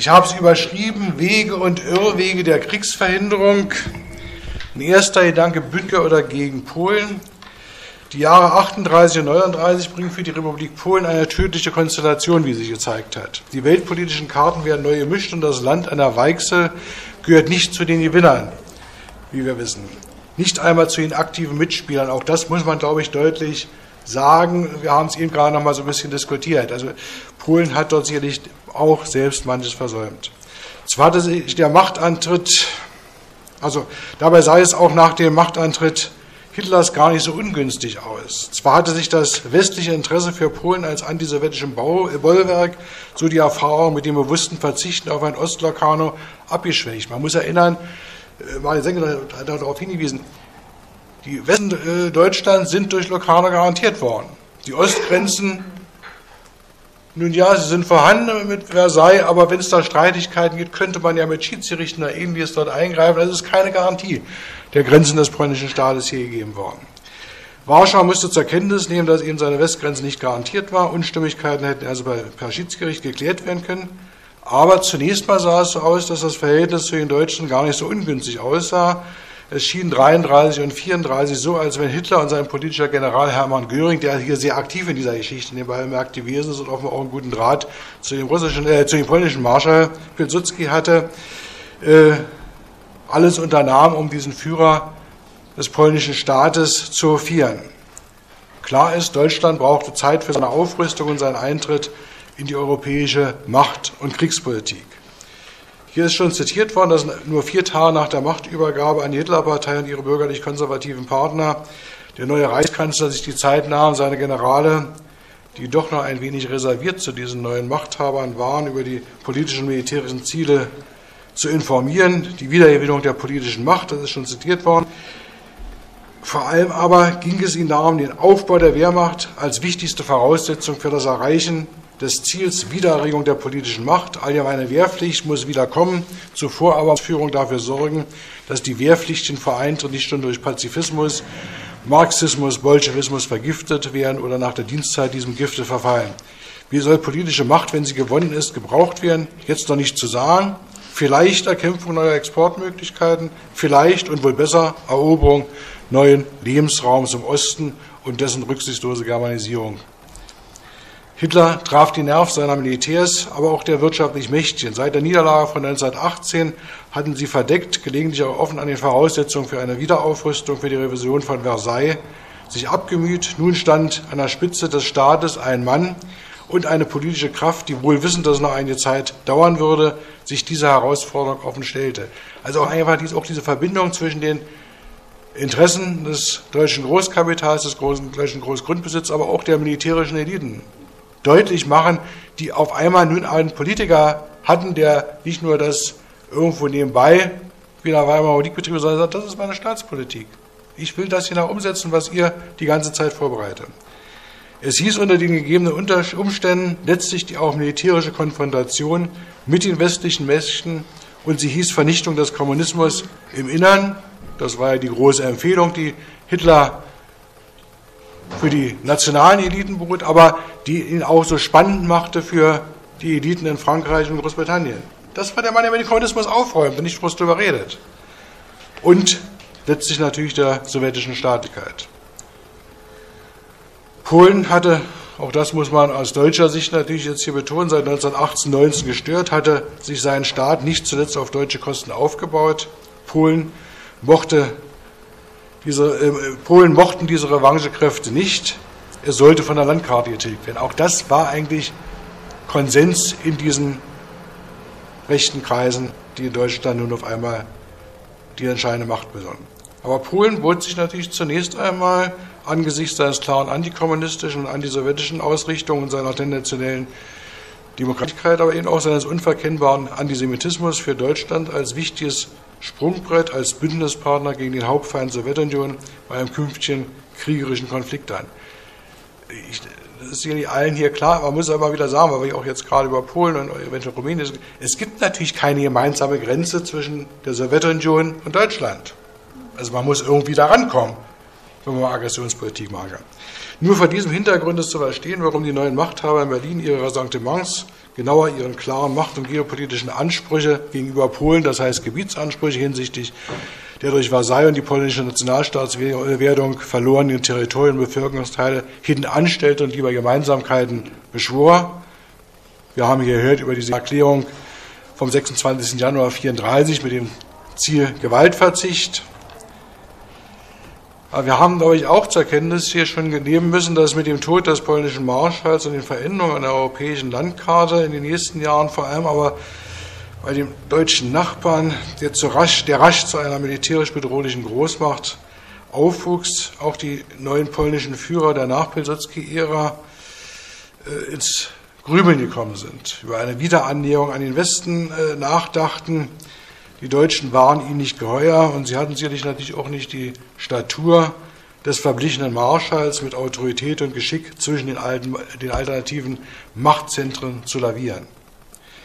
Ich habe es überschrieben, Wege und Irrwege der Kriegsverhinderung. Ein erster Gedanke, Bündner oder gegen Polen. Die Jahre 38 und 39 bringen für die Republik Polen eine tödliche Konstellation, wie sich gezeigt hat. Die weltpolitischen Karten werden neu gemischt und das Land an der Weichsel gehört nicht zu den Gewinnern, wie wir wissen. Nicht einmal zu den aktiven Mitspielern. Auch das muss man, glaube ich, deutlich sagen. Wir haben es eben gerade noch mal so ein bisschen diskutiert. Also Polen hat dort sicherlich auch selbst manches versäumt. Zwar hatte sich der Machtantritt, also dabei sei es auch nach dem Machtantritt Hitlers gar nicht so ungünstig aus. Zwar hatte sich das westliche Interesse für Polen als antisowjetischem Bollwerk, so die Erfahrung mit dem bewussten Verzichten auf ein Ostlocarno abgeschwächt. Man muss erinnern, äh, Martin Senke hat darauf hingewiesen, die Westen äh, Deutschlands sind durch Locarno garantiert worden. Die Ostgrenzen, nun ja, sie sind vorhanden mit Versailles, aber wenn es da Streitigkeiten gibt, könnte man ja mit Schiedsgerichten oder ähnliches dort eingreifen. Das ist keine Garantie der Grenzen des polnischen Staates hier gegeben worden. Warschau musste zur Kenntnis nehmen, dass eben seine Westgrenze nicht garantiert war. Unstimmigkeiten hätten also per Schiedsgericht geklärt werden können. Aber zunächst mal sah es so aus, dass das Verhältnis zu den Deutschen gar nicht so ungünstig aussah. Es schien 33 und 34 so, als wenn Hitler und sein politischer General Hermann Göring, der hier sehr aktiv in dieser Geschichte nebenbei bemerkt gewesen ist und offenbar auch einen guten Draht zu dem russischen, äh, zu dem polnischen Marschall Pilsudski hatte, äh, alles unternahm, um diesen Führer des polnischen Staates zu hofieren. Klar ist, Deutschland brauchte Zeit für seine Aufrüstung und seinen Eintritt in die europäische Macht- und Kriegspolitik. Hier ist schon zitiert worden, dass nur vier Tage nach der Machtübergabe an die Hitlerpartei und ihre bürgerlich-konservativen Partner der neue Reichskanzler sich die Zeit nahm, seine Generale, die doch noch ein wenig reserviert zu diesen neuen Machthabern waren, über die politischen und militärischen Ziele zu informieren, die Wiedergewinnung der politischen Macht, das ist schon zitiert worden. Vor allem aber ging es ihnen darum, den Aufbau der Wehrmacht als wichtigste Voraussetzung für das Erreichen des Ziels Wiedererregung der politischen Macht. Allgemeine Wehrpflicht muss wieder kommen, zuvor aber Führung dafür sorgen, dass die Wehrpflichten vereint und nicht schon durch Pazifismus, Marxismus, Bolschewismus vergiftet werden oder nach der Dienstzeit diesem Gifte verfallen. Wie soll politische Macht, wenn sie gewonnen ist, gebraucht werden? Jetzt noch nicht zu sagen. Vielleicht Erkämpfung neuer Exportmöglichkeiten, vielleicht und wohl besser Eroberung neuen Lebensraums im Osten und dessen rücksichtslose Germanisierung. Hitler traf die Nerv seiner Militärs, aber auch der wirtschaftlich Mächtigen. Seit der Niederlage von 1918 hatten sie verdeckt, gelegentlich auch offen an den Voraussetzungen für eine Wiederaufrüstung für die Revision von Versailles sich abgemüht. Nun stand an der Spitze des Staates ein Mann und eine politische Kraft, die wohl wissend, dass es noch eine Zeit dauern würde, sich dieser Herausforderung offen stellte. Also auch einfach diese, auch diese Verbindung zwischen den Interessen des deutschen Großkapitals, des großen, deutschen Großgrundbesitzes, aber auch der militärischen Eliten deutlich machen, die auf einmal nun einen Politiker hatten, der nicht nur das irgendwo nebenbei wie der Weimarer Politikbetriebe, sondern sagt, das ist meine Staatspolitik. Ich will das hier umsetzen, was ihr die ganze Zeit vorbereitet. Es hieß unter den gegebenen Umständen letztlich die auch militärische Konfrontation mit den westlichen Mächten und sie hieß Vernichtung des Kommunismus im Innern. Das war ja die große Empfehlung, die Hitler für die nationalen Eliten beruht, aber die ihn auch so spannend machte für die Eliten in Frankreich und Großbritannien. Das war der Mann, der mit dem Kommunismus aufräumt und nicht bloß darüber redet. Und letztlich natürlich der sowjetischen Staatlichkeit. Polen hatte, auch das muss man aus deutscher Sicht natürlich jetzt hier betonen, seit 1918, 19 gestört, hatte sich sein Staat nicht zuletzt auf deutsche Kosten aufgebaut. Polen mochte diese, äh, Polen mochten diese Revanchekräfte nicht. Es sollte von der Landkarte getilgt werden. Auch das war eigentlich Konsens in diesen rechten Kreisen, die in Deutschland nun auf einmal die entscheidende Macht besonnen. Aber Polen bot sich natürlich zunächst einmal angesichts seines klaren antikommunistischen und antisowjetischen Ausrichtungen und seiner tendenziellen Demokratigkeit, aber eben auch seines unverkennbaren Antisemitismus für Deutschland als wichtiges Sprungbrett als Bündnispartner gegen den Hauptfeind Sowjetunion bei einem künftigen kriegerischen Konflikt an. Ich, das ist sicherlich allen hier klar, man muss aber wieder sagen, weil wir auch jetzt gerade über Polen und eventuell Rumänien sind, es gibt natürlich keine gemeinsame Grenze zwischen der Sowjetunion und Deutschland. Also man muss irgendwie da rankommen, wenn man Aggressionspolitik machen kann. Nur vor diesem Hintergrund ist zu verstehen, warum die neuen Machthaber in Berlin ihre Ressentiments genauer ihren klaren Macht- und geopolitischen Ansprüche gegenüber Polen, das heißt Gebietsansprüche hinsichtlich der durch Versailles und die polnische Nationalstaatswerdung verlorenen Territorien und Bevölkerungsteile hinten anstellte und lieber Gemeinsamkeiten beschwor. Wir haben hier gehört über diese Erklärung vom 26. Januar 1934 mit dem Ziel Gewaltverzicht. Aber wir haben, glaube ich, auch zur Kenntnis hier schon nehmen müssen, dass mit dem Tod des polnischen Marschalls und den Veränderungen an der europäischen Landkarte in den nächsten Jahren vor allem aber bei dem deutschen Nachbarn, der, zu rasch, der rasch zu einer militärisch bedrohlichen Großmacht aufwuchs, auch die neuen polnischen Führer der Nach-Pilsudski-Ära äh, ins Grübeln gekommen sind, über eine Wiederannäherung an den Westen äh, nachdachten. Die Deutschen waren ihnen nicht geheuer und sie hatten sicherlich natürlich auch nicht die Statur des verblichenen Marschalls mit Autorität und Geschick zwischen den, alten, den alternativen Machtzentren zu lavieren.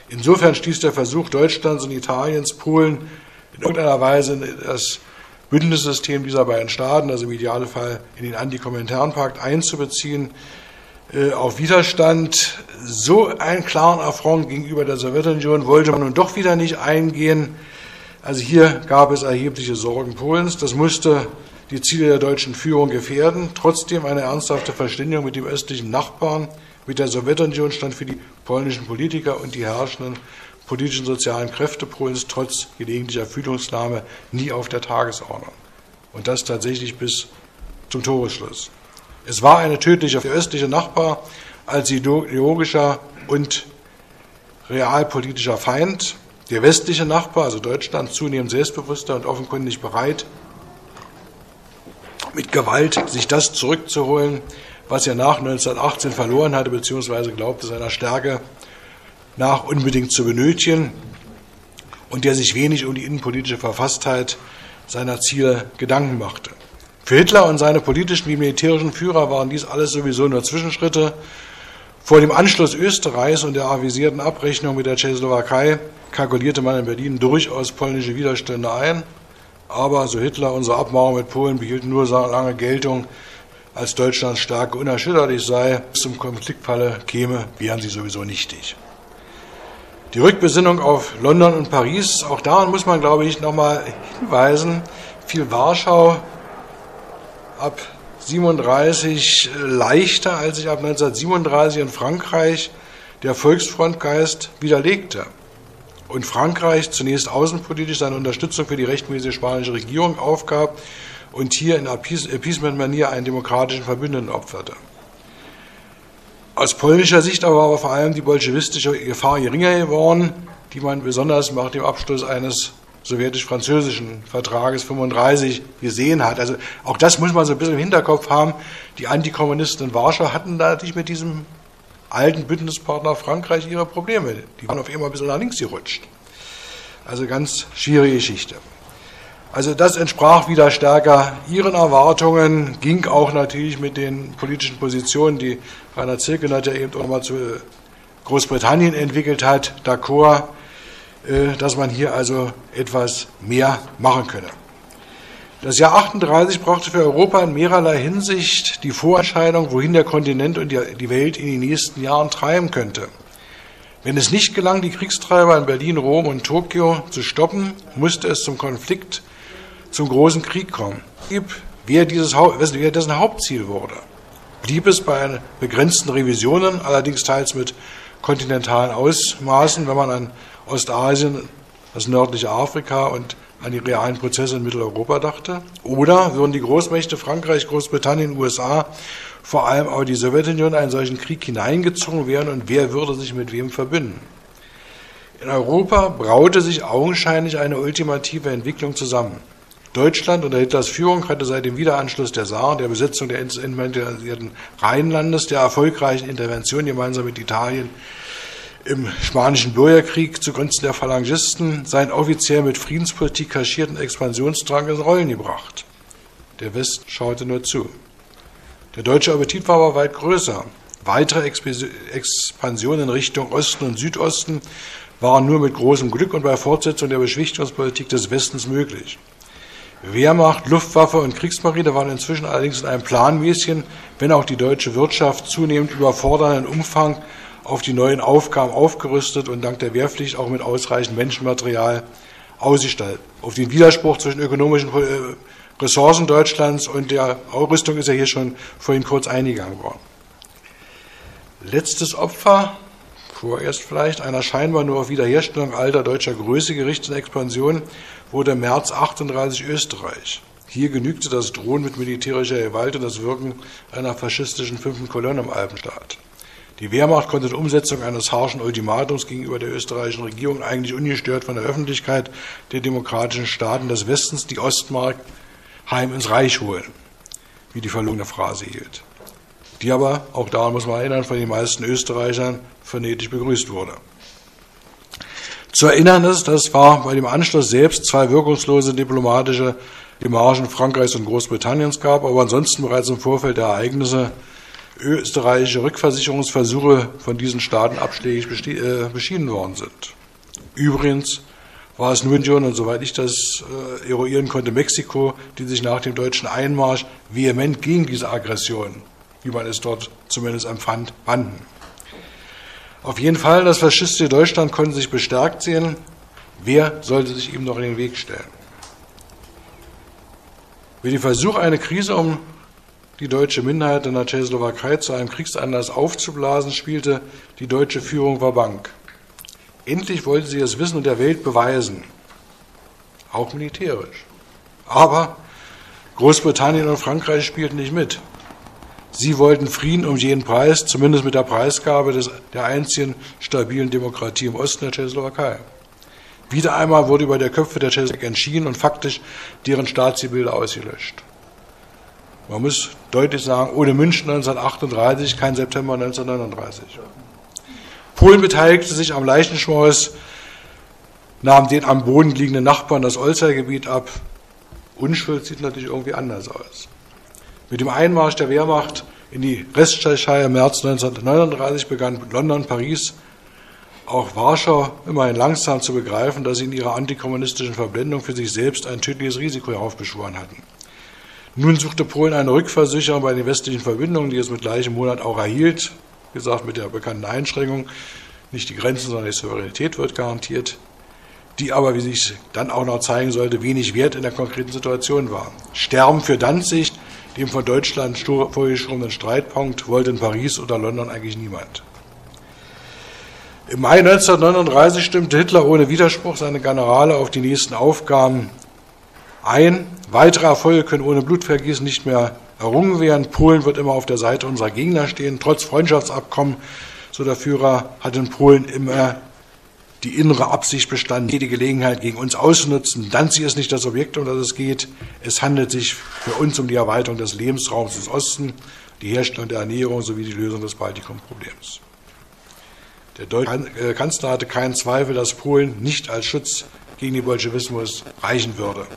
Insofern stieß der Versuch Deutschlands und Italiens, Polen in irgendeiner Weise in das Bündnissystem dieser beiden Staaten, also im Idealfall in den Antikominternpakt einzubeziehen, äh, auf Widerstand. So einen klaren Affront gegenüber der Sowjetunion wollte man nun doch wieder nicht eingehen. Also hier gab es erhebliche Sorgen Polens. Das musste die Ziele der deutschen Führung gefährden. Trotzdem eine ernsthafte Verständigung mit dem östlichen Nachbarn, mit der Sowjetunion stand für die polnischen Politiker und die herrschenden politischen sozialen Kräfte Polens trotz gelegentlicher Fühlungsnahme nie auf der Tagesordnung. Und das tatsächlich bis zum Toresschluss. Es war eine tödliche, der östliche Nachbar als ideologischer und realpolitischer Feind, der westliche Nachbar, also Deutschland, zunehmend selbstbewusster und offenkundig bereit, mit Gewalt sich das zurückzuholen, was er nach 1918 verloren hatte, beziehungsweise glaubte seiner Stärke nach unbedingt zu benötigen und der sich wenig um die innenpolitische Verfasstheit seiner Ziele Gedanken machte. Für Hitler und seine politischen wie militärischen Führer waren dies alles sowieso nur Zwischenschritte. Vor dem Anschluss Österreichs und der avisierten Abrechnung mit der Tschechoslowakei kalkulierte man in Berlin durchaus polnische Widerstände ein. Aber, so Hitler, unsere Abmachung mit Polen behielten nur so lange Geltung, als Deutschlands Stärke unerschütterlich sei. Zum Konfliktfalle käme, wären sie sowieso nichtig. Die Rückbesinnung auf London und Paris, auch daran muss man, glaube ich, nochmal hinweisen, fiel Warschau ab 37 leichter, als sich ab 1937 in Frankreich der Volksfrontgeist widerlegte. Und Frankreich zunächst außenpolitisch seine Unterstützung für die rechtmäßige spanische Regierung aufgab und hier in Appeasement-Manier einen demokratischen Verbündeten opferte. Aus polnischer Sicht aber war vor allem die bolschewistische Gefahr geringer geworden, die man besonders nach dem Abschluss eines sowjetisch-französischen Vertrages 35 gesehen hat. Also auch das muss man so ein bisschen im Hinterkopf haben. Die Antikommunisten in Warschau hatten da natürlich mit diesem alten Bündnispartner Frankreich ihre Probleme. Die waren auf einmal ein bisschen nach links gerutscht. Also ganz schwierige Geschichte. Also das entsprach wieder stärker Ihren Erwartungen, ging auch natürlich mit den politischen Positionen, die Rainer Zirkenat ja eben auch mal zu Großbritannien entwickelt hat, d'accord, dass man hier also etwas mehr machen könne. Das Jahr 38 brachte für Europa in mehrerlei Hinsicht die Vorentscheidung, wohin der Kontinent und die Welt in den nächsten Jahren treiben könnte. Wenn es nicht gelang, die Kriegstreiber in Berlin, Rom und Tokio zu stoppen, musste es zum Konflikt zum großen Krieg kommen. Wer, dieses, wer dessen Hauptziel wurde, blieb es bei begrenzten Revisionen, allerdings teils mit kontinentalen Ausmaßen, wenn man an Ostasien, das nördliche Afrika und an die realen Prozesse in Mitteleuropa dachte? Oder würden die Großmächte Frankreich, Großbritannien, USA, vor allem auch die Sowjetunion in einen solchen Krieg hineingezogen werden und wer würde sich mit wem verbünden? In Europa braute sich augenscheinlich eine ultimative Entwicklung zusammen. Deutschland unter Hitlers Führung hatte seit dem Wiederanschluss der Saar und der Besetzung der entmilitarisierten Rheinlandes, der erfolgreichen Intervention gemeinsam mit Italien im Spanischen Bürgerkrieg zugunsten der Phalangisten seinen offiziell mit Friedenspolitik kaschierten Expansionsdrang in Rollen gebracht. Der West schaute nur zu. Der deutsche Appetit war aber weit größer. Weitere Expansionen in Richtung Osten und Südosten waren nur mit großem Glück und bei Fortsetzung der Beschwichtigungspolitik des Westens möglich. Wehrmacht, Luftwaffe und Kriegsmarine waren inzwischen allerdings in einem planmäßigen, wenn auch die deutsche Wirtschaft zunehmend überfordernden Umfang auf die neuen Aufgaben aufgerüstet und dank der Wehrpflicht auch mit ausreichend Menschenmaterial ausgestattet. Auf den Widerspruch zwischen ökonomischen äh, Ressourcen Deutschlands und der Ausrüstung ist ja hier schon vorhin kurz eingegangen worden. Letztes Opfer, vorerst vielleicht, einer scheinbar nur auf Wiederherstellung alter deutscher Größe gerichteten Expansion wurde März 38 Österreich. Hier genügte das Drohen mit militärischer Gewalt und das Wirken einer faschistischen fünften Kolonne im Alpenstaat. Die Wehrmacht konnte die Umsetzung eines harschen Ultimatums gegenüber der österreichischen Regierung eigentlich ungestört von der Öffentlichkeit der demokratischen Staaten des Westens die Ostmark heim ins Reich holen, wie die verlogene Phrase hielt. Die aber, auch daran muss man erinnern, von den meisten Österreichern phonetisch begrüßt wurde. Zu erinnern ist, dass es war bei dem Anschluss selbst zwei wirkungslose diplomatische Demarchen Frankreichs und Großbritanniens gab, aber ansonsten bereits im Vorfeld der Ereignisse österreichische Rückversicherungsversuche von diesen Staaten abschlägig äh, beschieden worden sind. Übrigens war es nur schon, und soweit ich das äh, eruieren konnte, Mexiko, die sich nach dem deutschen Einmarsch vehement gegen diese Aggression, wie man es dort zumindest empfand, wandten. Auf jeden Fall, das faschistische Deutschland konnte sich bestärkt sehen. Wer sollte sich ihm noch in den Weg stellen? Mit dem Versuch, eine Krise um die deutsche Minderheit in der Tschechoslowakei zu einem Kriegsanlass aufzublasen, spielte die deutsche Führung war Bank. Endlich wollte sie es wissen und der Welt beweisen, auch militärisch. Aber Großbritannien und Frankreich spielten nicht mit. Sie wollten Frieden um jeden Preis, zumindest mit der Preisgabe des, der einzigen stabilen Demokratie im Osten der Tschechoslowakei. Wieder einmal wurde über der Köpfe der Tschechoslowakei entschieden und faktisch deren Staatsgebilde ausgelöscht. Man muss deutlich sagen, ohne München 1938 kein September 1939. Polen beteiligte sich am Leichenschmaus, nahm den am Boden liegenden Nachbarn das Olzer-Gebiet ab. Unschuld sieht natürlich irgendwie anders aus. Mit dem Einmarsch der Wehrmacht in die Resttschechei im März 1939 begann London, Paris, auch Warschau immerhin langsam zu begreifen, dass sie in ihrer antikommunistischen Verblendung für sich selbst ein tödliches Risiko heraufbeschworen hatten. Nun suchte Polen eine Rückversicherung bei den westlichen Verbindungen, die es mit gleichem Monat auch erhielt. Wie gesagt, mit der bekannten Einschränkung. Nicht die Grenzen, sondern die Souveränität wird garantiert. Die aber, wie sich dann auch noch zeigen sollte, wenig wert in der konkreten Situation war. Sterben für Danzig, dem von Deutschland vorgeschobenen Streitpunkt, wollte in Paris oder London eigentlich niemand. Im Mai 1939 stimmte Hitler ohne Widerspruch seine Generale auf die nächsten Aufgaben ein. Weitere Erfolge können ohne Blutvergießen nicht mehr errungen werden. Polen wird immer auf der Seite unserer Gegner stehen. Trotz Freundschaftsabkommen, so der Führer, hat in Polen immer die innere Absicht bestanden, jede Gelegenheit gegen uns auszunutzen. Danzig ist nicht das Objekt, um das es geht. Es handelt sich für uns um die Erweiterung des Lebensraums des Ostens, die Herstellung der Ernährung sowie die Lösung des Baltikum-Problems. Der deutsche Kanzler hatte keinen Zweifel, dass Polen nicht als Schutz gegen den Bolschewismus reichen würde.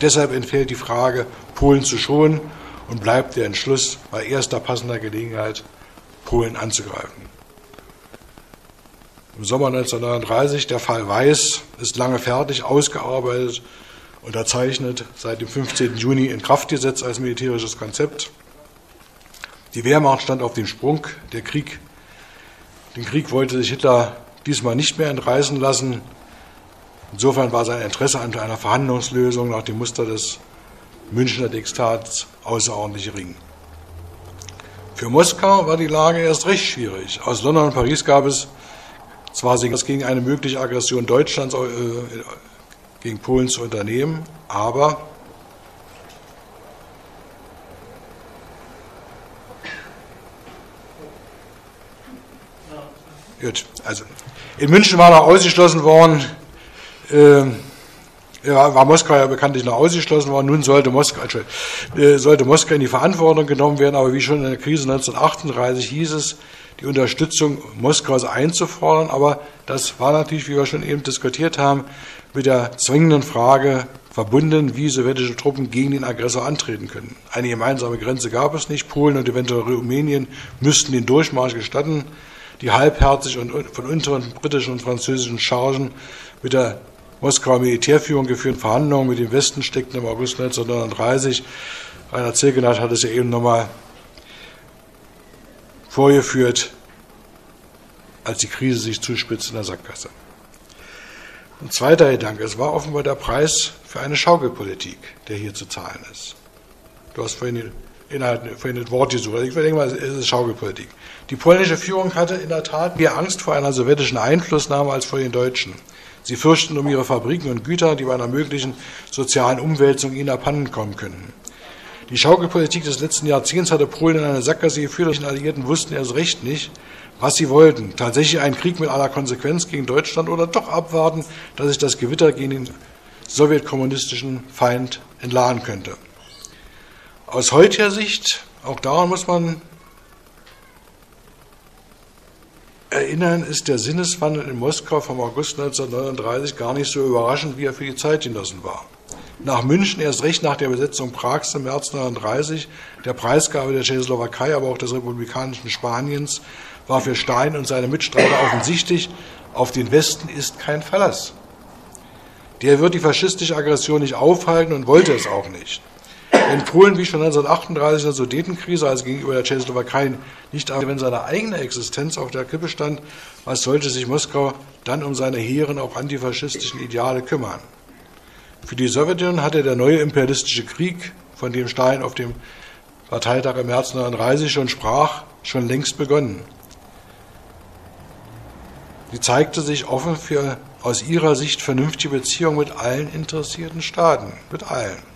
Deshalb entfällt die Frage, Polen zu schonen und bleibt der Entschluss, bei erster passender Gelegenheit Polen anzugreifen. Im Sommer 1939, der Fall Weiß, ist lange fertig, ausgearbeitet, unterzeichnet, seit dem 15. Juni in Kraft gesetzt als militärisches Konzept. Die Wehrmacht stand auf dem Sprung. Der Krieg, den Krieg wollte sich Hitler diesmal nicht mehr entreißen lassen. Insofern war sein Interesse an einer Verhandlungslösung nach dem Muster des Münchner Diktats außerordentlich gering. Für Moskau war die Lage erst recht schwierig. Aus London und Paris gab es zwar Signals gegen eine mögliche Aggression Deutschlands äh, gegen Polen zu unternehmen, aber Gut, also in München war noch ausgeschlossen worden, äh, war Moskau ja bekanntlich noch ausgeschlossen worden. Nun sollte Moskau, äh, sollte Moskau in die Verantwortung genommen werden, aber wie schon in der Krise 1938 hieß es, die Unterstützung Moskaus einzufordern. Aber das war natürlich, wie wir schon eben diskutiert haben, mit der zwingenden Frage verbunden, wie sowjetische Truppen gegen den Aggressor antreten können. Eine gemeinsame Grenze gab es nicht. Polen und eventuell Rumänien müssten den Durchmarsch gestatten. Die halbherzig und von unteren britischen und französischen Chargen mit der Moskauer Militärführung geführten Verhandlungen mit dem Westen steckten im August 1939. Rainer Zirkenat hat es ja eben nochmal vorgeführt. als die Krise sich zuspitzt in der Sackgasse. Ein zweiter Gedanke, es war offenbar der Preis für eine Schaukelpolitik, der hier zu zahlen ist. Du hast vorhin den vorhin das Wort gesucht. Ich denke mal, es ist Schaukelpolitik. Die polnische Führung hatte in der Tat mehr Angst vor einer sowjetischen Einflussnahme als vor den Deutschen. Sie fürchten um ihre Fabriken und Güter, die bei einer möglichen sozialen Umwälzung ihnen abhanden kommen könnten. Die Schaukelpolitik des letzten Jahrzehnts hatte Polen in eine Sackgasse geführt. Die Alliierten wussten erst recht nicht, was sie wollten. Tatsächlich einen Krieg mit aller Konsequenz gegen Deutschland oder doch abwarten, dass sich das Gewitter gegen den sowjetkommunistischen Feind entladen könnte. Aus heutiger Sicht, auch daran muss man erinnern, ist der Sinneswandel in Moskau vom August 1939 gar nicht so überraschend, wie er für die Zeitgenossen war. Nach München, erst recht nach der Besetzung Prags im März 1939, der Preisgabe der Tschechoslowakei, aber auch des republikanischen Spaniens, war für Stein und seine Mitstreiter offensichtlich, auf den Westen ist kein Verlass. Der wird die faschistische Aggression nicht aufhalten und wollte es auch nicht. Wenn Polen wie schon 1938 in der Sudetenkrise, also gegenüber der Tschechoslowakei, nicht wenn seine eigene Existenz auf der Kippe stand, was sollte sich Moskau dann um seine hehren, auch antifaschistischen Ideale kümmern? Für die Sowjetunion hatte der neue imperialistische Krieg, von dem Stalin auf dem Parteitag im März 1939 schon sprach, schon längst begonnen. Sie zeigte sich offen für aus ihrer Sicht vernünftige Beziehungen mit allen interessierten Staaten, mit allen.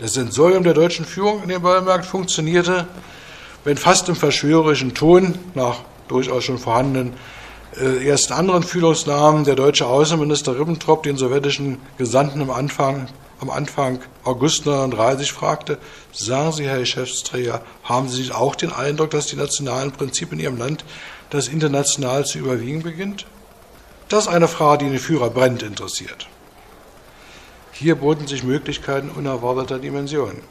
Das Sensorium der deutschen Führung in dem Baumarkt funktionierte, wenn fast im verschwörerischen Ton, nach durchaus schon vorhandenen äh, ersten anderen Fühlungsnamen, der deutsche Außenminister Ribbentrop den sowjetischen Gesandten am Anfang, am Anfang August 1939 fragte, sagen Sie, Herr Geschäftsträger, haben Sie auch den Eindruck, dass die nationalen Prinzipien in Ihrem Land das international zu überwiegen beginnt? Das ist eine Frage, die den Führer brennend interessiert. Hier boten sich Möglichkeiten unerwarteter Dimensionen.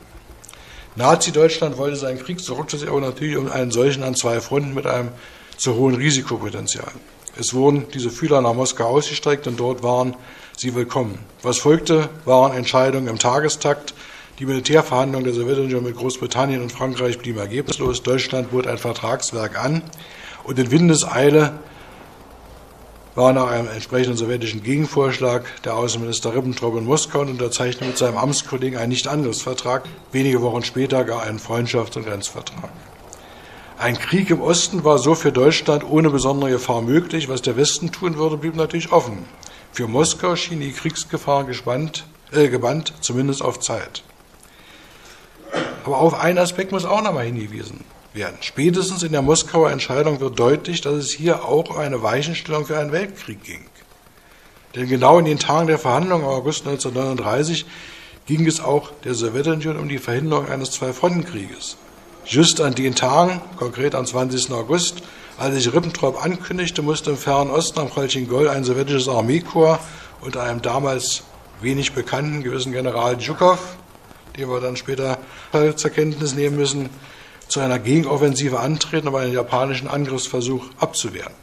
Nazi-Deutschland wollte seinen Krieg, so aber natürlich um einen solchen an zwei Fronten mit einem zu hohen Risikopotenzial. Es wurden diese Fühler nach Moskau ausgestreckt und dort waren sie willkommen. Was folgte, waren Entscheidungen im Tagestakt. Die Militärverhandlungen der Sowjetunion mit Großbritannien und Frankreich blieben ergebnislos. Deutschland bot ein Vertragswerk an und in Windeseile war nach einem entsprechenden sowjetischen Gegenvorschlag der Außenminister Ribbentrop in Moskau und unterzeichnete mit seinem Amtskollegen einen Nicht-Angriffsvertrag, wenige Wochen später gar einen Freundschafts- und Grenzvertrag. Ein Krieg im Osten war so für Deutschland ohne besondere Gefahr möglich. Was der Westen tun würde, blieb natürlich offen. Für Moskau schien die Kriegsgefahr gespannt, äh, gebannt, zumindest auf Zeit. Aber auf einen Aspekt muss auch nochmal hingewiesen werden. Spätestens in der Moskauer Entscheidung wird deutlich, dass es hier auch um eine Weichenstellung für einen Weltkrieg ging. Denn genau in den Tagen der Verhandlungen im August 1939 ging es auch der Sowjetunion um die Verhinderung eines Zwei-Fronten-Krieges. Just an den Tagen, konkret am 20. August, als sich Ribbentrop ankündigte, musste im Fernen Osten am Kolchingol ein sowjetisches Armeekorps unter einem damals wenig bekannten gewissen General Djukow, den wir dann später zur Kenntnis nehmen müssen, zu einer Gegenoffensive antreten, um einen japanischen Angriffsversuch abzuwehren.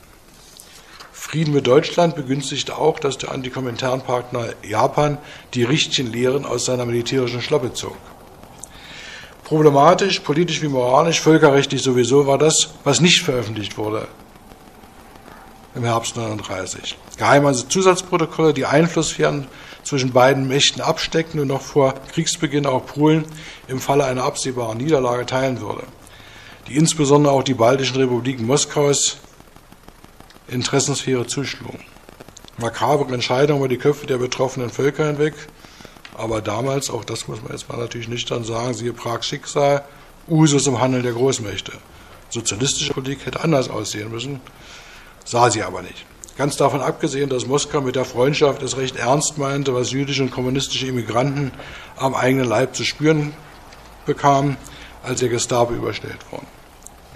Frieden mit Deutschland begünstigte auch, dass der Antikommentarpartner Japan die richtigen Lehren aus seiner militärischen Schlappe zog. Problematisch, politisch wie moralisch, völkerrechtlich sowieso war das, was nicht veröffentlicht wurde im Herbst 1939. Geheime Zusatzprotokolle, die Einflusssphären zwischen beiden Mächten absteckten und noch vor Kriegsbeginn auch Polen im Falle einer absehbaren Niederlage teilen würde, die insbesondere auch die baltischen Republiken Moskaus Interessensphäre zuschlugen. Makabre Entscheidungen über die Köpfe der betroffenen Völker hinweg, aber damals, auch das muss man jetzt mal natürlich nüchtern sagen, siehe Prags Schicksal, Usus im Handeln der Großmächte. Sozialistische Politik hätte anders aussehen müssen, sah sie aber nicht. Ganz davon abgesehen, dass Moskau mit der Freundschaft es recht ernst meinte, was jüdische und kommunistische Immigranten am eigenen Leib zu spüren bekamen, als der Gestapo überstellt wurden.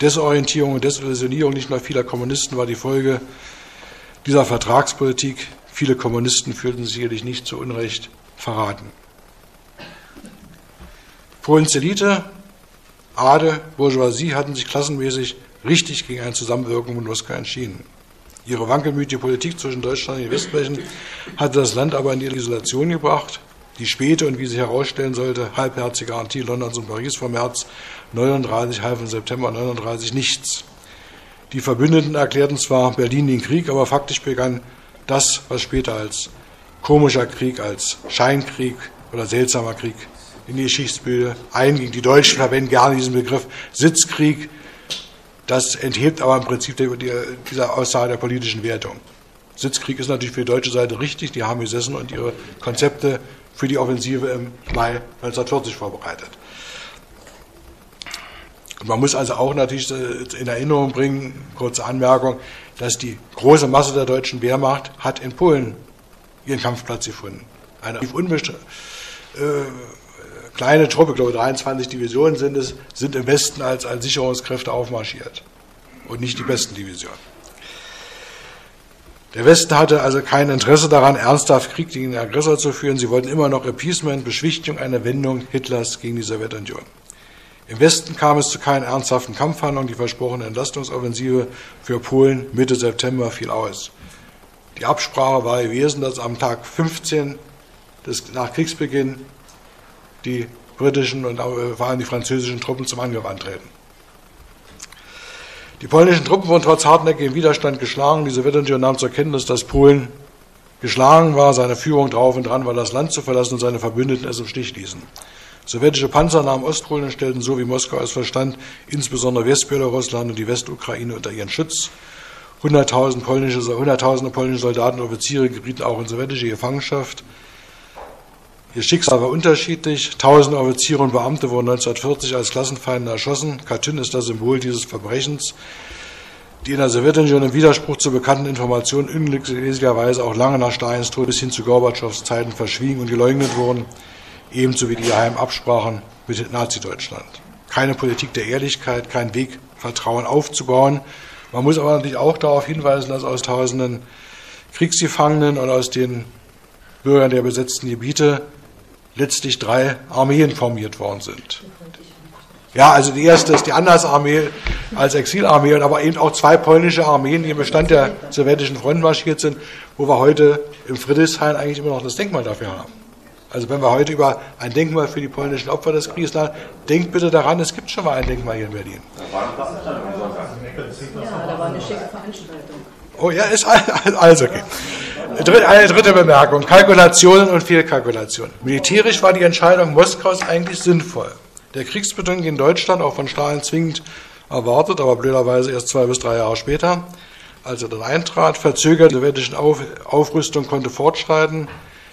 Desorientierung und Desillusionierung nicht nur vieler Kommunisten war die Folge dieser Vertragspolitik. Viele Kommunisten fühlten sich sicherlich nicht zu Unrecht verraten. Polens Elite, Ade, Bourgeoisie hatten sich klassenmäßig richtig gegen eine Zusammenwirkung mit Moskau entschieden. Ihre wankelmütige Politik zwischen Deutschland und den Westbrechen hatte das Land aber in die Isolation gebracht. Die späte und wie sich herausstellen sollte, halbherzige Garantie Londons und Paris vom März 39 half im September 39 nichts. Die Verbündeten erklärten zwar Berlin den Krieg, aber faktisch begann das, was später als komischer Krieg, als Scheinkrieg oder seltsamer Krieg in die Geschichtsbilder einging. Die Deutschen verwenden gerne diesen Begriff Sitzkrieg. Das enthebt aber im Prinzip dieser Aussage der politischen Wertung. Sitzkrieg ist natürlich für die deutsche Seite richtig. Die haben gesessen und ihre Konzepte für die Offensive im Mai 1940 vorbereitet. Man muss also auch natürlich äh, in Erinnerung bringen, kurze Anmerkung, dass die große Masse der deutschen Wehrmacht hat in Polen ihren Kampfplatz gefunden. Eine unbestimmte äh, kleine Truppe, ich glaube 23 Divisionen sind es, sind im Westen als, als Sicherungskräfte aufmarschiert und nicht die besten Divisionen. Der Westen hatte also kein Interesse daran, ernsthaft Krieg gegen den Aggressor zu führen. Sie wollten immer noch Appeasement, Beschwichtigung einer Wendung Hitlers gegen die Sowjetunion. Im Westen kam es zu keinen ernsthaften Kampfhandlungen. Die versprochene Entlastungsoffensive für Polen Mitte September fiel aus. Die Absprache war gewesen, dass am Tag 15 des, nach Kriegsbeginn die britischen und vor allem die französischen Truppen zum Angriff antreten. Die polnischen Truppen wurden trotz hartnäckigem Widerstand geschlagen. Die Sowjetunion nahm zur Kenntnis, dass Polen geschlagen war, seine Führung drauf und dran war, das Land zu verlassen und seine Verbündeten es im Stich ließen. Sowjetische Panzer nahmen Ostpolen und stellten so, wie Moskau es verstand, insbesondere Westbelarusland und die Westukraine unter ihren Schutz. Hunderttausend polnische, Hunderttausende polnische Soldaten und Offiziere gerieten auch in sowjetische Gefangenschaft. Ihr Schicksal war unterschiedlich. Tausende Offiziere und Beamte wurden 1940 als Klassenfeinde erschossen. Katyn ist das Symbol dieses Verbrechens, die in der Sowjetunion im Widerspruch zu bekannten Informationen unglücklicherweise auch lange nach Stalins Tod bis hin zu Gorbatschows Zeiten verschwiegen und geleugnet wurden, ebenso wie die geheimen Absprachen mit Nazi-Deutschland. Keine Politik der Ehrlichkeit, kein Weg, Vertrauen aufzubauen. Man muss aber natürlich auch darauf hinweisen, dass aus tausenden Kriegsgefangenen und aus den Bürgern der besetzten Gebiete letztlich drei Armeen formiert worden sind. Ja, also die erste ist die Andersarmee als Exilarmee, aber eben auch zwei polnische Armeen, die im Bestand der sowjetischen Front marschiert sind, wo wir heute im Friedrichshain eigentlich immer noch das Denkmal dafür haben. Also wenn wir heute über ein Denkmal für die polnischen Opfer des Krieges nachdenken, denkt bitte daran, es gibt schon mal ein Denkmal hier in Berlin. Ja, da war eine schicke Veranstaltung. Oh ja, ist also okay. Eine dritte Bemerkung, Kalkulationen und Fehlkalkulationen. Militärisch war die Entscheidung Moskaus eigentlich sinnvoll. Der Kriegsbeginn in Deutschland, auch von Stalin zwingend erwartet, aber blöderweise erst zwei bis drei Jahre später, als er dann eintrat, verzögert die sowjetische Auf Aufrüstung konnte fortschreiten.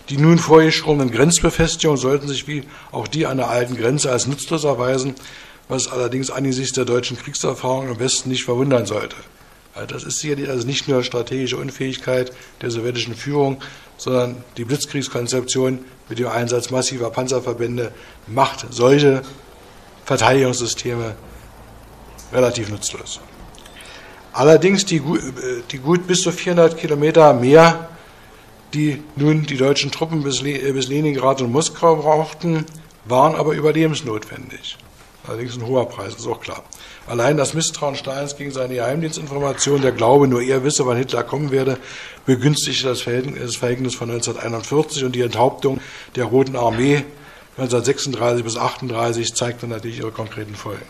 Die nun vorgeschobenen Grenzbefestigungen sollten sich wie auch die an der alten Grenze als nutzlos erweisen, was allerdings angesichts der deutschen Kriegserfahrung im Westen nicht verwundern sollte. Das ist sicherlich also nicht nur strategische Unfähigkeit der sowjetischen Führung, sondern die Blitzkriegskonzeption mit dem Einsatz massiver Panzerverbände macht solche Verteidigungssysteme relativ nutzlos. Allerdings die, die gut bis zu 400 Kilometer mehr, die nun die deutschen Truppen bis, bis Leningrad und Moskau brauchten, waren aber überlebensnotwendig. Allerdings ein hoher Preis, ist auch klar. Allein das Misstrauen Stalins gegen seine Geheimdienstinformationen, der Glaube, nur er wisse, wann Hitler kommen werde, begünstigte das Verhältnis von 1941 und die Enthauptung der Roten Armee 1936 bis 1938 zeigte natürlich ihre konkreten Folgen.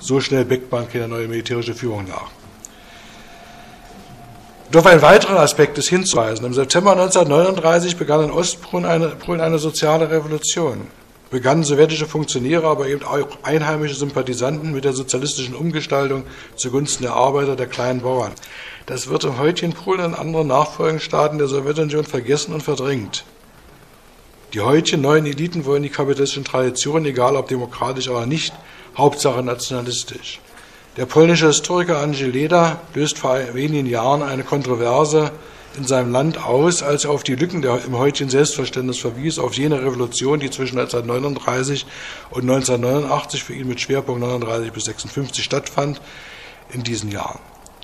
So schnell bäckt man keine neue militärische Führung nach. Doch ein weiterer Aspekt ist hinzuweisen. Im September 1939 begann in Ostpolen eine, eine soziale Revolution begannen sowjetische Funktionäre, aber eben auch einheimische Sympathisanten mit der sozialistischen Umgestaltung zugunsten der Arbeiter, der kleinen Bauern. Das wird im heutigen Polen und anderen nachfolgenden Staaten der Sowjetunion vergessen und verdrängt. Die heutigen neuen Eliten wollen die kapitalistischen Traditionen, egal ob demokratisch oder nicht, Hauptsache nationalistisch. Der polnische Historiker Andrzej Leda löst vor wenigen Jahren eine Kontroverse in seinem Land aus, als er auf die Lücken der, im heutigen Selbstverständnis verwies, auf jene Revolution, die zwischen 1939 und 1989 für ihn mit Schwerpunkt 39 bis 56 stattfand, in diesen Jahren.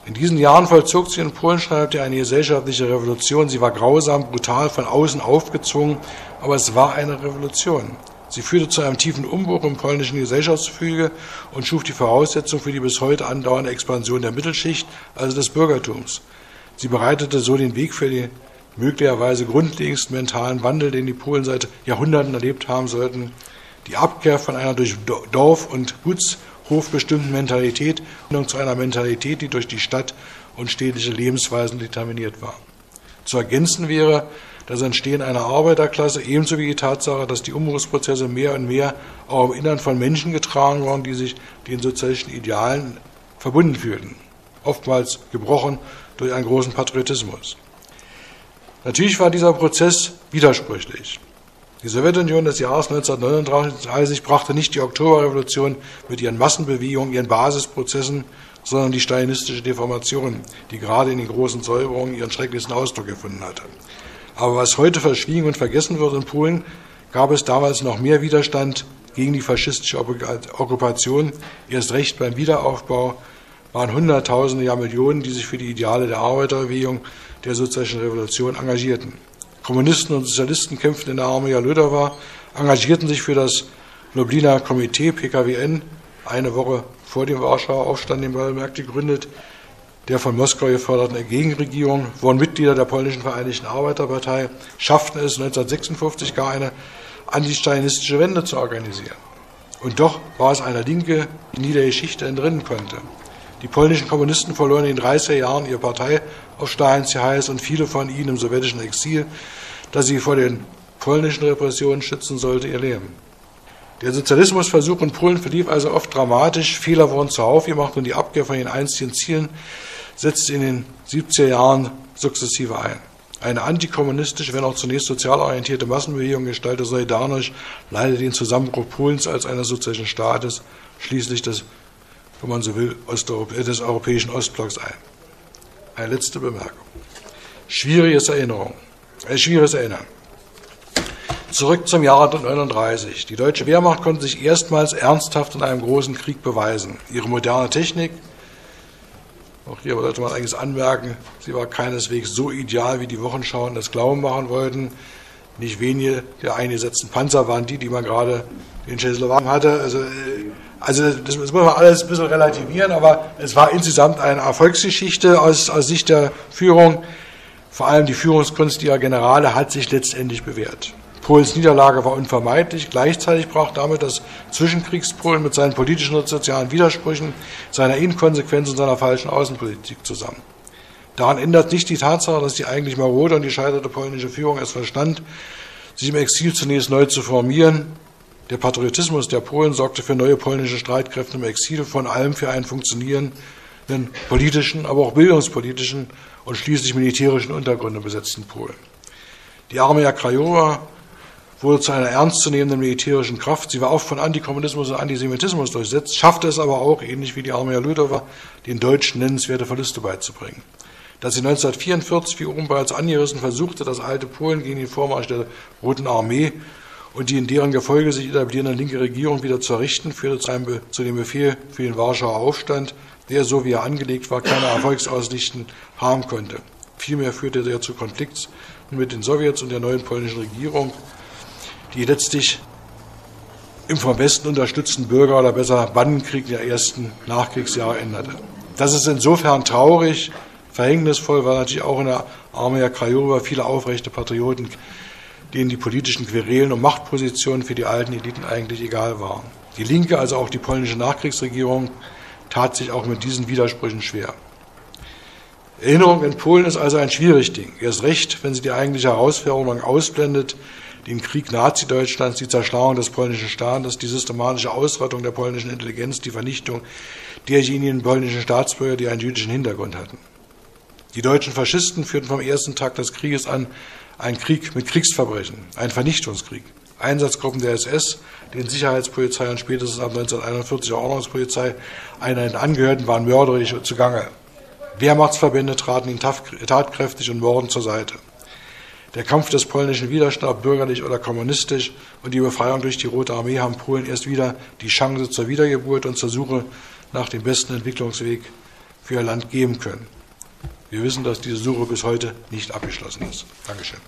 In diesen Jahren vollzog sich in Polen, schreibt er, eine gesellschaftliche Revolution. Sie war grausam, brutal, von außen aufgezwungen, aber es war eine Revolution. Sie führte zu einem tiefen Umbruch im polnischen Gesellschaftsgefüge und schuf die Voraussetzung für die bis heute andauernde Expansion der Mittelschicht, also des Bürgertums. Sie bereitete so den Weg für den möglicherweise grundlegendsten mentalen Wandel, den die Polen seit Jahrhunderten erlebt haben sollten. Die Abkehr von einer durch Dorf- und Guts- hofbestimmten Mentalität zu einer Mentalität, die durch die Stadt und städtische Lebensweisen determiniert war. Zu ergänzen wäre das Entstehen einer Arbeiterklasse ebenso wie die Tatsache, dass die Umbruchsprozesse mehr und mehr auch im Innern von Menschen getragen waren, die sich den sozialistischen Idealen verbunden fühlten, oftmals gebrochen durch einen großen Patriotismus. Natürlich war dieser Prozess widersprüchlich. Die Sowjetunion des Jahres 1939 brachte nicht die Oktoberrevolution mit ihren Massenbewegungen, ihren Basisprozessen, sondern die stalinistische Deformation, die gerade in den großen Säuberungen ihren schrecklichsten Ausdruck gefunden hatte. Aber was heute verschwiegen und vergessen wird in Polen, gab es damals noch mehr Widerstand gegen die faschistische Okkupation. Erst recht beim Wiederaufbau waren Hunderttausende, ja Millionen, die sich für die Ideale der Arbeiterbewegung der sozialistischen Revolution engagierten. Kommunisten und Sozialisten kämpften in der Armee Ludova, engagierten sich für das Lubliner Komitee PKWN, eine Woche vor dem Warschauer Aufstand, den Ballmerk gegründet, der von Moskau geförderten Gegenregierung, wurden Mitglieder der polnischen Vereinigten Arbeiterpartei, schafften es 1956 gar eine antistalinistische Wende zu organisieren. Und doch war es eine Linke, die nie der Geschichte entrinnen konnte. Die polnischen Kommunisten verloren in den 30er Jahren ihre Partei auf Stalins Geheiß und viele von ihnen im sowjetischen Exil, das sie vor den polnischen Repressionen schützen sollte, ihr Leben. Der Sozialismusversuch in Polen verlief also oft dramatisch, Fehler wurden zuhauf gemacht und die Abkehr von den einstigen Zielen setzte in den 70er Jahren sukzessive ein. Eine antikommunistische, wenn auch zunächst sozial orientierte Massenbewegung gestaltete Solidarność leitet den Zusammenbruch Polens als eines sozialistischen Staates, schließlich des wenn man so will, des europäischen Ostblocks ein. Eine letzte Bemerkung. Schwieriges Erinnerung, ein schwieriges Erinnern. Zurück zum Jahr 1939. Die deutsche Wehrmacht konnte sich erstmals ernsthaft in einem großen Krieg beweisen. Ihre moderne Technik, auch hier sollte man eigentlich anmerken, sie war keineswegs so ideal, wie die Wochenschauen das Glauben machen wollten. Nicht wenige der eingesetzten Panzer waren die, die man gerade in Tschechoslowakien hatte. Also äh, also das muss man alles ein bisschen relativieren, aber es war insgesamt eine Erfolgsgeschichte aus, aus Sicht der Führung. Vor allem die Führungskunst ihrer Generale hat sich letztendlich bewährt. Polens Niederlage war unvermeidlich. Gleichzeitig brach damit das Zwischenkriegspolen mit seinen politischen und sozialen Widersprüchen, seiner Inkonsequenz und seiner falschen Außenpolitik zusammen. Daran ändert nicht die Tatsache, dass die eigentlich marode und gescheiterte polnische Führung es verstand, sich im Exil zunächst neu zu formieren der Patriotismus der Polen sorgte für neue polnische Streitkräfte im Exil, von allem für einen funktionierenden politischen, aber auch bildungspolitischen und schließlich militärischen Untergrund im besetzten Polen. Die Armee Krajowa wurde zu einer ernstzunehmenden militärischen Kraft. Sie war oft von Antikommunismus und Antisemitismus durchsetzt, schaffte es aber auch, ähnlich wie die Armee Lödowa, den Deutschen nennenswerte Verluste beizubringen. Dass sie 1944, wie oben bereits angerissen, versuchte, das alte Polen gegen den Vormarsch der Roten Armee und die in deren Gefolge sich etablierende linke Regierung wieder zu errichten, führte zu, einem, zu dem Befehl für den Warschauer Aufstand, der, so wie er angelegt war, keine Erfolgsaussichten haben konnte. Vielmehr führte er zu Konflikts mit den Sowjets und der neuen polnischen Regierung, die letztlich im vom Westen unterstützten Bürger- oder besser Bandenkrieg der ersten Nachkriegsjahre änderte. Das ist insofern traurig, verhängnisvoll, weil natürlich auch in der Armee Krajowa viele aufrechte Patrioten denen die politischen Querelen und Machtpositionen für die alten Eliten eigentlich egal waren. Die Linke, also auch die polnische Nachkriegsregierung, tat sich auch mit diesen Widersprüchen schwer. Erinnerung in Polen ist also ein schwieriges Ding. Erst recht, wenn sie die eigentliche Herausforderung ausblendet, den Krieg Nazi-Deutschlands, die Zerschlagung des polnischen Staates, die systematische Ausrottung der polnischen Intelligenz, die Vernichtung derjenigen polnischen Staatsbürger, die einen jüdischen Hintergrund hatten. Die deutschen Faschisten führten vom ersten Tag des Krieges an ein Krieg mit Kriegsverbrechen, ein Vernichtungskrieg. Einsatzgruppen der SS, den Sicherheitspolizei und spätestens ab 1941 der Ordnungspolizei, einer Angehörten waren mörderisch zugange. Wehrmachtsverbände traten ihnen tatkräftig und morden zur Seite. Der Kampf des polnischen Widerstands, bürgerlich oder kommunistisch, und die Befreiung durch die Rote Armee haben Polen erst wieder die Chance zur Wiedergeburt und zur Suche nach dem besten Entwicklungsweg für ihr Land geben können. Wir wissen, dass diese Suche bis heute nicht abgeschlossen ist. Dankeschön.